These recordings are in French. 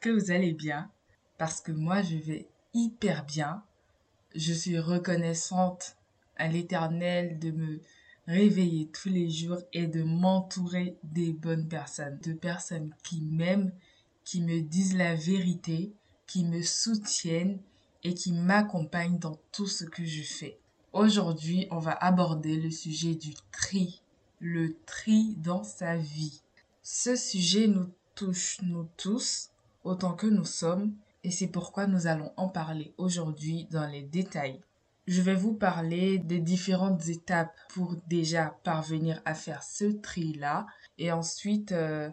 que vous allez bien parce que moi je vais hyper bien. Je suis reconnaissante à l'Éternel de me réveiller tous les jours et de m'entourer des bonnes personnes, de personnes qui m'aiment, qui me disent la vérité, qui me soutiennent et qui m'accompagnent dans tout ce que je fais. Aujourd'hui, on va aborder le sujet du tri, le tri dans sa vie. Ce sujet nous touche nous tous autant que nous sommes et c'est pourquoi nous allons en parler aujourd'hui dans les détails. Je vais vous parler des différentes étapes pour déjà parvenir à faire ce tri-là et ensuite euh,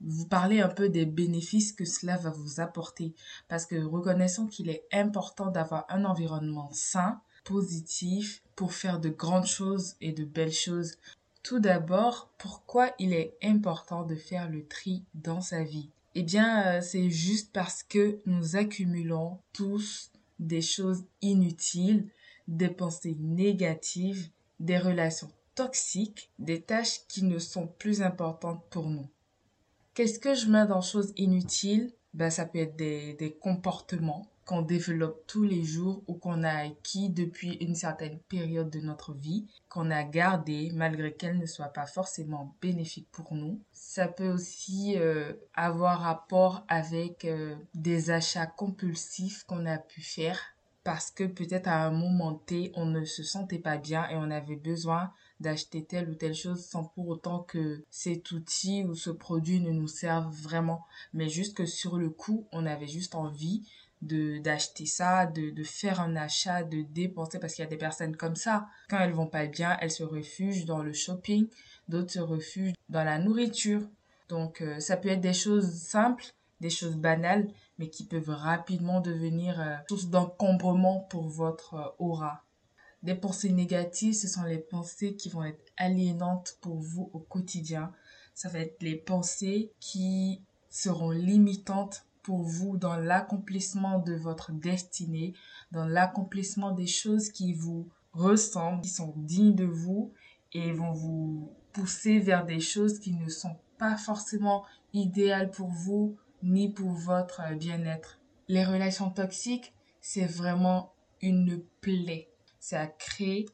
vous parler un peu des bénéfices que cela va vous apporter parce que reconnaissons qu'il est important d'avoir un environnement sain, positif pour faire de grandes choses et de belles choses. Tout d'abord, pourquoi il est important de faire le tri dans sa vie? Eh bien, euh, c'est juste parce que nous accumulons tous des choses inutiles, des pensées négatives, des relations toxiques, des tâches qui ne sont plus importantes pour nous. Qu'est-ce que je mets dans choses inutiles? Ben, Ça peut être des, des comportements qu'on développe tous les jours ou qu'on a acquis depuis une certaine période de notre vie, qu'on a gardé malgré qu'elle ne soit pas forcément bénéfique pour nous. Ça peut aussi euh, avoir rapport avec euh, des achats compulsifs qu'on a pu faire parce que peut-être à un moment T, on ne se sentait pas bien et on avait besoin d'acheter telle ou telle chose sans pour autant que cet outil ou ce produit ne nous serve vraiment, mais juste que sur le coup, on avait juste envie d'acheter ça, de, de faire un achat, de dépenser parce qu'il y a des personnes comme ça. Quand elles vont pas bien, elles se refugent dans le shopping, d'autres se refugent dans la nourriture. Donc euh, ça peut être des choses simples, des choses banales, mais qui peuvent rapidement devenir euh, source d'encombrement pour votre euh, aura. Des pensées négatives, ce sont les pensées qui vont être aliénantes pour vous au quotidien. Ça va être les pensées qui seront limitantes pour vous dans l'accomplissement de votre destinée, dans l'accomplissement des choses qui vous ressemblent, qui sont dignes de vous et vont vous pousser vers des choses qui ne sont pas forcément idéales pour vous ni pour votre bien-être. Les relations toxiques, c'est vraiment une plaie. Ça crée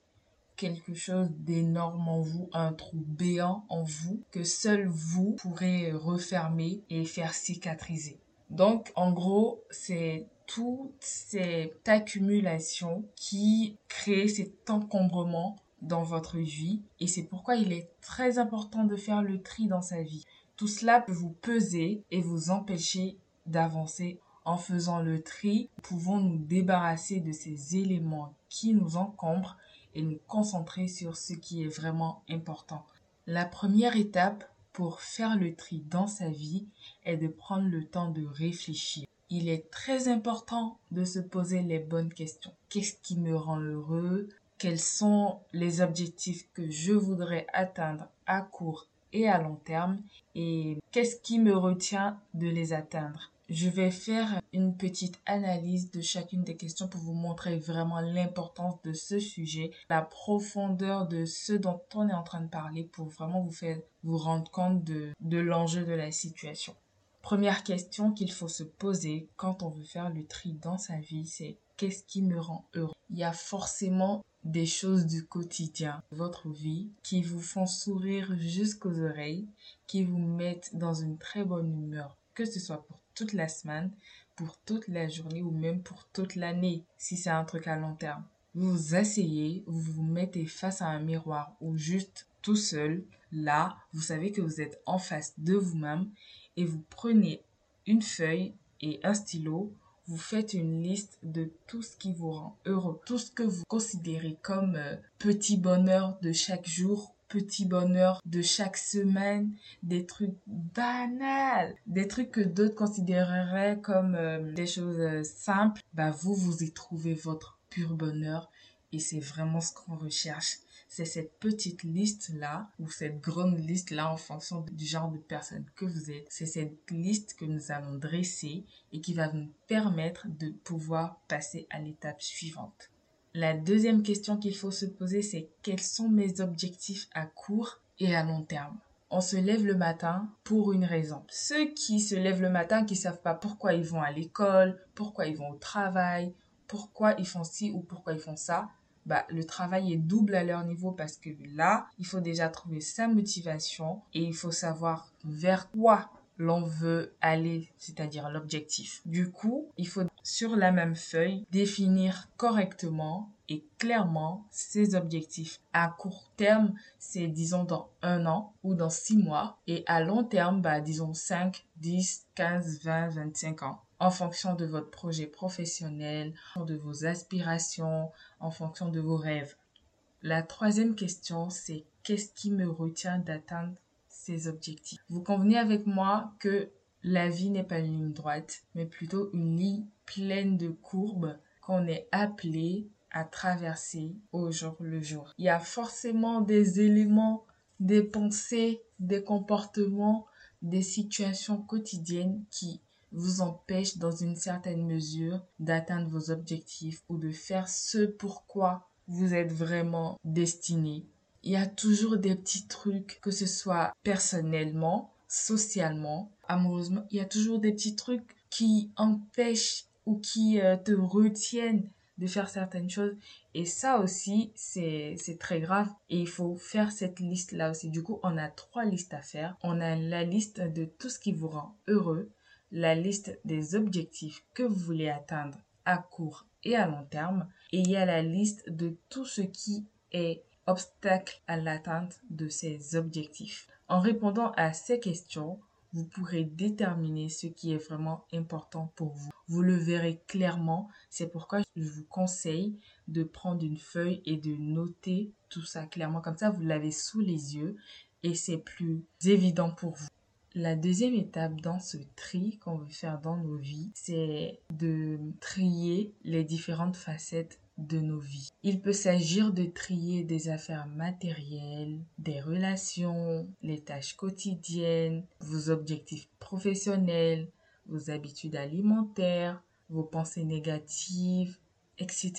quelque chose d'énorme en vous, un trou béant en vous que seul vous pourrez refermer et faire cicatriser. Donc, en gros, c'est toute cette accumulation qui crée cet encombrement dans votre vie et c'est pourquoi il est très important de faire le tri dans sa vie. Tout cela peut vous peser et vous empêcher d'avancer en faisant le tri, pouvons nous débarrasser de ces éléments qui nous encombrent et nous concentrer sur ce qui est vraiment important. La première étape pour faire le tri dans sa vie est de prendre le temps de réfléchir. Il est très important de se poser les bonnes questions. Qu'est-ce qui me rend heureux? Quels sont les objectifs que je voudrais atteindre à court et à long terme? Et qu'est-ce qui me retient de les atteindre? Je vais faire une petite analyse de chacune des questions pour vous montrer vraiment l'importance de ce sujet, la profondeur de ce dont on est en train de parler pour vraiment vous faire vous rendre compte de, de l'enjeu de la situation. Première question qu'il faut se poser quand on veut faire le tri dans sa vie, c'est qu'est-ce qui me rend heureux? Il y a forcément des choses du quotidien, votre vie, qui vous font sourire jusqu'aux oreilles, qui vous mettent dans une très bonne humeur, que ce soit pour toute la semaine, pour toute la journée ou même pour toute l'année, si c'est un truc à long terme. Vous vous asseyez, vous vous mettez face à un miroir ou juste tout seul, là, vous savez que vous êtes en face de vous-même et vous prenez une feuille et un stylo, vous faites une liste de tout ce qui vous rend heureux, tout ce que vous considérez comme euh, petit bonheur de chaque jour petits bonheurs de chaque semaine, des trucs banals, des trucs que d'autres considéreraient comme euh, des choses euh, simples, bah vous, vous y trouvez votre pur bonheur et c'est vraiment ce qu'on recherche. C'est cette petite liste-là, ou cette grande liste-là en fonction du genre de personne que vous êtes. C'est cette liste que nous allons dresser et qui va nous permettre de pouvoir passer à l'étape suivante. La deuxième question qu'il faut se poser, c'est quels sont mes objectifs à court et à long terme? On se lève le matin pour une raison. Ceux qui se lèvent le matin, qui savent pas pourquoi ils vont à l'école, pourquoi ils vont au travail, pourquoi ils font ci ou pourquoi ils font ça, bah, le travail est double à leur niveau parce que là, il faut déjà trouver sa motivation et il faut savoir vers quoi l'on veut aller, c'est-à-dire l'objectif. Du coup, il faut sur la même feuille définir correctement et clairement ses objectifs. À court terme, c'est disons dans un an ou dans six mois. Et à long terme, bah, disons 5, 10, 15, 20, 25 ans en fonction de votre projet professionnel, de vos aspirations, en fonction de vos rêves. La troisième question, c'est qu'est-ce qui me retient d'atteindre objectifs Vous convenez avec moi que la vie n'est pas une ligne droite, mais plutôt une ligne pleine de courbes qu'on est appelé à traverser au jour le jour. Il y a forcément des éléments, des pensées, des comportements, des situations quotidiennes qui vous empêchent dans une certaine mesure d'atteindre vos objectifs ou de faire ce pourquoi vous êtes vraiment destiné. Il y a toujours des petits trucs, que ce soit personnellement, socialement, amoureusement, il y a toujours des petits trucs qui empêchent ou qui euh, te retiennent de faire certaines choses. Et ça aussi, c'est très grave. Et il faut faire cette liste-là aussi. Du coup, on a trois listes à faire. On a la liste de tout ce qui vous rend heureux, la liste des objectifs que vous voulez atteindre à court et à long terme. Et il y a la liste de tout ce qui est obstacle à l'atteinte de ces objectifs. En répondant à ces questions, vous pourrez déterminer ce qui est vraiment important pour vous. Vous le verrez clairement. C'est pourquoi je vous conseille de prendre une feuille et de noter tout ça clairement. Comme ça, vous l'avez sous les yeux et c'est plus évident pour vous. La deuxième étape dans ce tri qu'on veut faire dans nos vies, c'est de trier les différentes facettes de nos vies. Il peut s'agir de trier des affaires matérielles, des relations, les tâches quotidiennes, vos objectifs professionnels, vos habitudes alimentaires, vos pensées négatives, etc.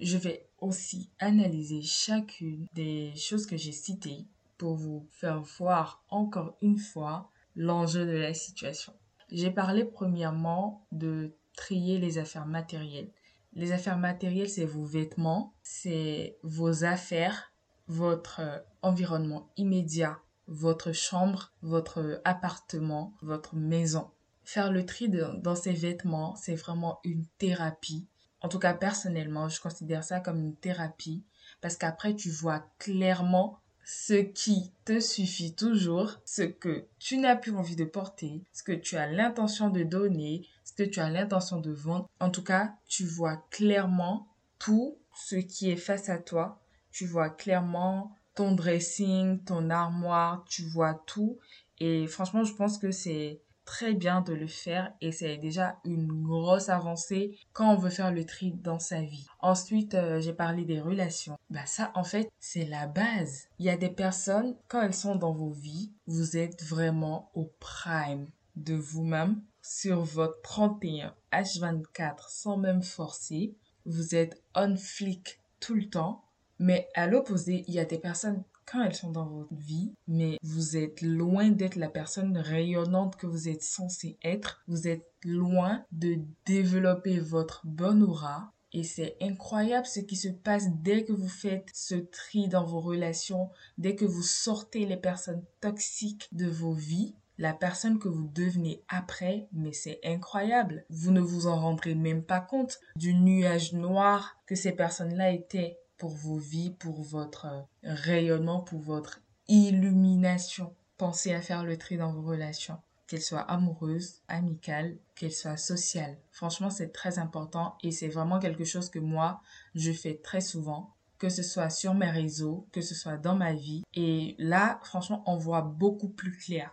Je vais aussi analyser chacune des choses que j'ai citées pour vous faire voir encore une fois l'enjeu de la situation. J'ai parlé premièrement de trier les affaires matérielles. Les affaires matérielles, c'est vos vêtements, c'est vos affaires, votre euh, environnement immédiat, votre chambre, votre appartement, votre maison. Faire le tri dans ces vêtements, c'est vraiment une thérapie. En tout cas, personnellement, je considère ça comme une thérapie parce qu'après, tu vois clairement ce qui te suffit toujours, ce que tu n'as plus envie de porter, ce que tu as l'intention de donner, que tu as l'intention de vendre. En tout cas, tu vois clairement tout ce qui est face à toi. Tu vois clairement ton dressing, ton armoire, tu vois tout. Et franchement, je pense que c'est très bien de le faire et c'est déjà une grosse avancée quand on veut faire le tri dans sa vie. Ensuite, euh, j'ai parlé des relations. Bah ça, en fait, c'est la base. Il y a des personnes, quand elles sont dans vos vies, vous êtes vraiment au prime de vous-même sur votre 31 H24 sans même forcer. Vous êtes on flic tout le temps. Mais à l'opposé, il y a des personnes quand elles sont dans votre vie, mais vous êtes loin d'être la personne rayonnante que vous êtes censé être. Vous êtes loin de développer votre bonne aura. Et c'est incroyable ce qui se passe dès que vous faites ce tri dans vos relations, dès que vous sortez les personnes toxiques de vos vies la personne que vous devenez après, mais c'est incroyable. Vous ne vous en rendrez même pas compte du nuage noir que ces personnes-là étaient pour vos vies, pour votre euh, rayonnement, pour votre illumination. Pensez à faire le tri dans vos relations, qu'elles soient amoureuses, amicales, qu'elles soient sociales. Franchement, c'est très important et c'est vraiment quelque chose que moi, je fais très souvent que ce soit sur mes réseaux, que ce soit dans ma vie. Et là, franchement, on voit beaucoup plus clair.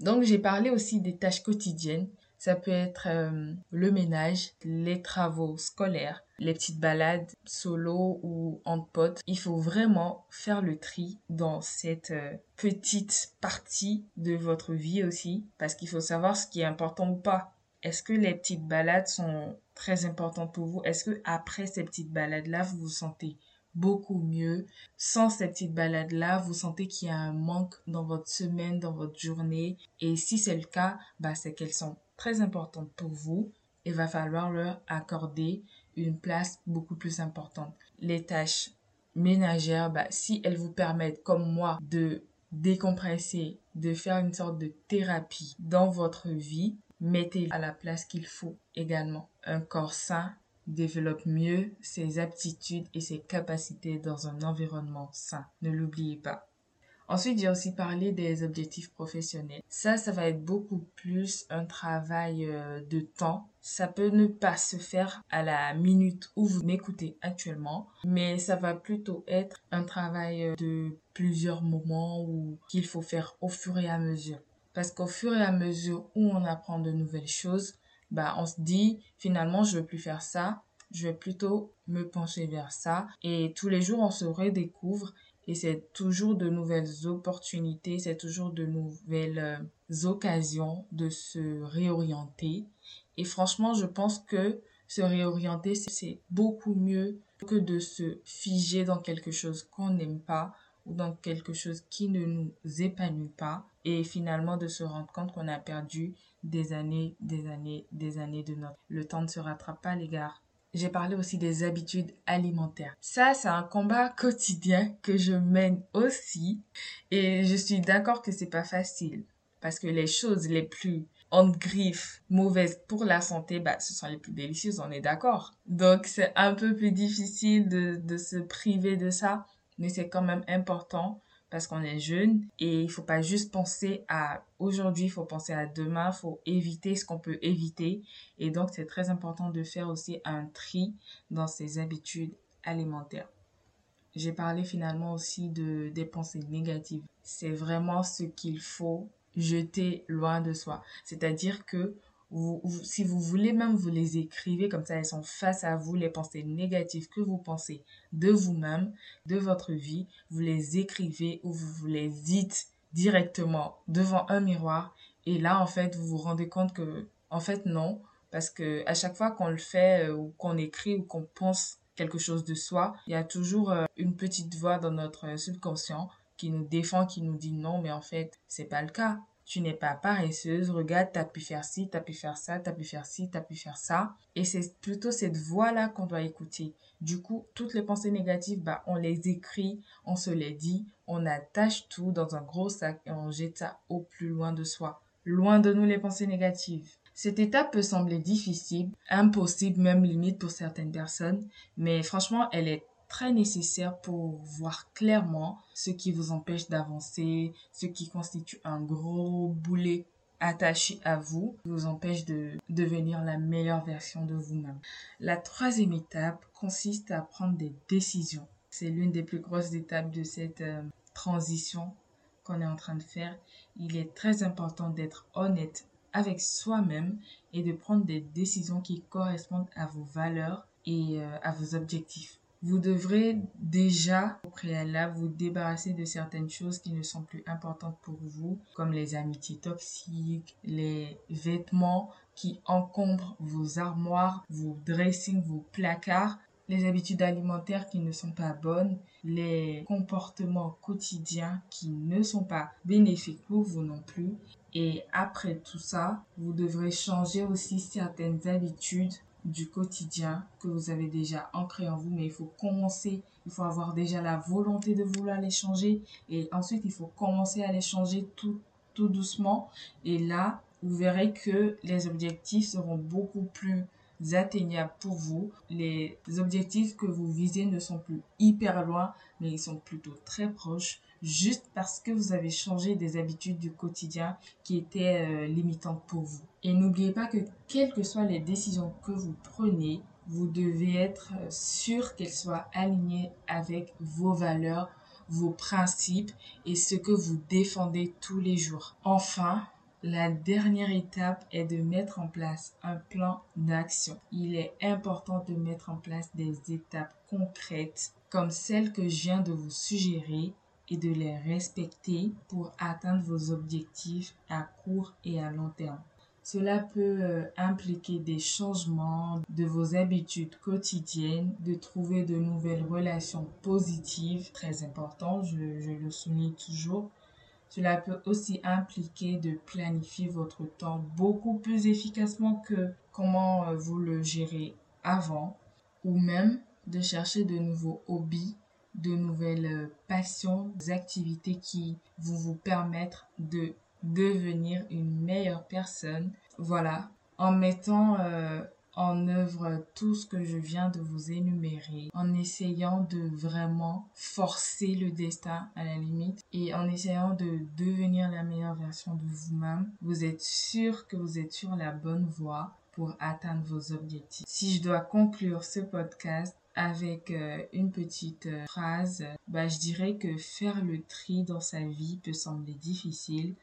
Donc, j'ai parlé aussi des tâches quotidiennes ça peut être euh, le ménage, les travaux scolaires, les petites balades solo ou en pote. Il faut vraiment faire le tri dans cette euh, petite partie de votre vie aussi parce qu'il faut savoir ce qui est important ou pas. Est-ce que les petites balades sont très importantes pour vous? Est-ce que après ces petites balades là, vous vous sentez beaucoup mieux. Sans cette petite balade-là, vous sentez qu'il y a un manque dans votre semaine, dans votre journée. Et si c'est le cas, bah, c'est qu'elles sont très importantes pour vous. Il va falloir leur accorder une place beaucoup plus importante. Les tâches ménagères, bah, si elles vous permettent, comme moi, de décompresser, de faire une sorte de thérapie dans votre vie, mettez à la place qu'il faut également. Un corps sain développe mieux ses aptitudes et ses capacités dans un environnement sain. Ne l'oubliez pas. Ensuite, j'ai aussi parlé des objectifs professionnels. Ça, ça va être beaucoup plus un travail euh, de temps. Ça peut ne pas se faire à la minute où vous m'écoutez actuellement, mais ça va plutôt être un travail euh, de plusieurs moments ou qu'il faut faire au fur et à mesure. Parce qu'au fur et à mesure où on apprend de nouvelles choses, bah, on se dit finalement je veux plus faire ça, je vais plutôt me pencher vers ça. Et tous les jours, on se redécouvre et c'est toujours de nouvelles opportunités, c'est toujours de nouvelles euh, occasions de se réorienter. Et franchement, je pense que se réorienter, c'est beaucoup mieux que de se figer dans quelque chose qu'on n'aime pas ou dans quelque chose qui ne nous épanouit pas et finalement de se rendre compte qu'on a perdu des années, des années, des années de notre. Le temps ne se rattrape pas, les gars j'ai parlé aussi des habitudes alimentaires. Ça, c'est un combat quotidien que je mène aussi. Et je suis d'accord que c'est pas facile. Parce que les choses les plus en griffe mauvaises pour la santé, bah, ce sont les plus délicieuses, on est d'accord. Donc, c'est un peu plus difficile de, de se priver de ça. Mais c'est quand même important parce qu'on est jeune et il faut pas juste penser à aujourd'hui, il faut penser à demain, il faut éviter ce qu'on peut éviter et donc c'est très important de faire aussi un tri dans ses habitudes alimentaires. J'ai parlé finalement aussi de des pensées négatives. C'est vraiment ce qu'il faut jeter loin de soi. C'est-à-dire que si vous voulez même, vous les écrivez comme ça, elles sont face à vous, les pensées négatives que vous pensez de vous-même, de votre vie, vous les écrivez ou vous, vous les dites directement devant un miroir. Et là, en fait, vous vous rendez compte que, en fait, non, parce que à chaque fois qu'on le fait euh, ou qu'on écrit ou qu'on pense quelque chose de soi, il y a toujours euh, une petite voix dans notre subconscient qui nous défend, qui nous dit non, mais en fait, c'est pas le cas tu n'es pas paresseuse, regarde, tu as pu faire ci, tu as pu faire ça, tu as pu faire ci, tu as pu faire ça. Et c'est plutôt cette voix-là qu'on doit écouter. Du coup, toutes les pensées négatives, bah, on les écrit, on se les dit, on attache tout dans un gros sac et on jette ça au plus loin de soi. Loin de nous les pensées négatives. Cette étape peut sembler difficile, impossible même limite pour certaines personnes, mais franchement, elle est très nécessaire pour voir clairement ce qui vous empêche d'avancer, ce qui constitue un gros boulet attaché à vous, vous empêche de devenir la meilleure version de vous-même. La troisième étape consiste à prendre des décisions. C'est l'une des plus grosses étapes de cette euh, transition qu'on est en train de faire. Il est très important d'être honnête avec soi-même et de prendre des décisions qui correspondent à vos valeurs et euh, à vos objectifs. Vous devrez déjà au préalable vous débarrasser de certaines choses qui ne sont plus importantes pour vous, comme les amitiés toxiques, les vêtements qui encombrent vos armoires, vos dressings, vos placards, les habitudes alimentaires qui ne sont pas bonnes, les comportements quotidiens qui ne sont pas bénéfiques pour vous non plus. Et après tout ça, vous devrez changer aussi certaines habitudes du quotidien que vous avez déjà ancré en vous, mais il faut commencer, il faut avoir déjà la volonté de vouloir les changer et ensuite il faut commencer à les changer tout, tout doucement et là, vous verrez que les objectifs seront beaucoup plus atteignables pour vous. Les objectifs que vous visez ne sont plus hyper loin, mais ils sont plutôt très proches juste parce que vous avez changé des habitudes du quotidien qui étaient euh, limitantes pour vous. Et n'oubliez pas que quelles que soient les décisions que vous prenez, vous devez être euh, sûr qu'elles soient alignées avec vos valeurs, vos principes et ce que vous défendez tous les jours. Enfin, la dernière étape est de mettre en place un plan d'action. Il est important de mettre en place des étapes concrètes comme celles que je viens de vous suggérer et de les respecter pour atteindre vos objectifs à court et à long terme. Cela peut euh, impliquer des changements de vos habitudes quotidiennes, de trouver de nouvelles relations positives, très important, je, le souligne toujours. Cela peut aussi impliquer de planifier votre temps beaucoup plus efficacement que comment euh, vous le gérez avant, ou même de chercher de nouveaux hobbies, de nouvelles euh, passions, des activités qui vont vous permettre de devenir une meilleure personne. Voilà, en mettant euh, en œuvre tout ce que je viens de vous énumérer, en essayant de vraiment forcer le destin à la limite et en essayant de devenir la meilleure version de vous-même, vous êtes sûr que vous êtes sur la bonne voie pour atteindre vos objectifs. Si je dois conclure ce podcast, avec euh, une petite euh, phrase, bah, je dirais que faire le tri dans sa vie peut sembler difficile,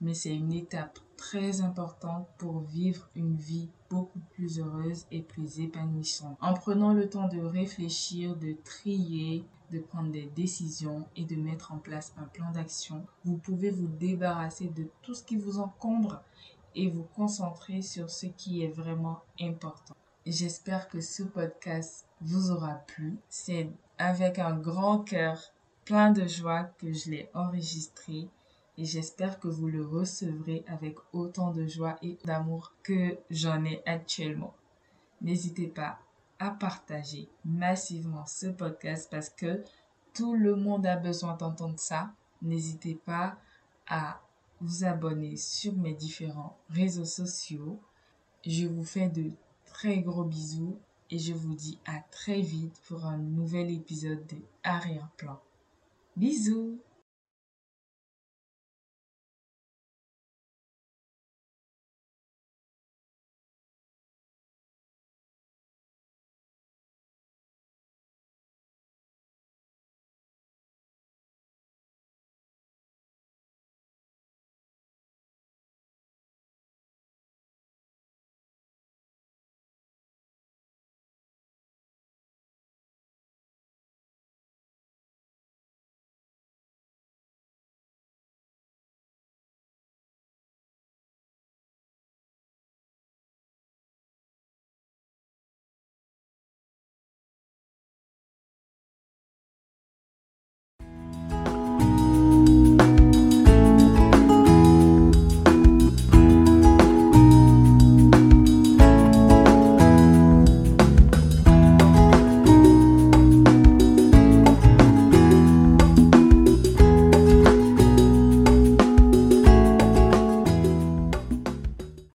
mais c'est une étape très importante pour vivre une vie beaucoup plus heureuse et plus épanouissante. En prenant le temps de réfléchir, de trier, de prendre des décisions et de mettre en place un plan d'action, vous pouvez vous débarrasser de tout ce qui vous encombre et vous concentrer sur ce qui est vraiment important. J'espère que ce podcast vous aura plu. C'est avec un grand cœur plein de joie que je l'ai enregistré et j'espère que vous le recevrez avec autant de joie et d'amour que j'en ai actuellement. N'hésitez pas à partager massivement ce podcast parce que tout le monde a besoin d'entendre ça. N'hésitez pas à vous abonner sur mes différents réseaux sociaux. Je vous fais de très gros bisous et je vous dis à très vite pour un nouvel épisode de Arrière-plan. Bisous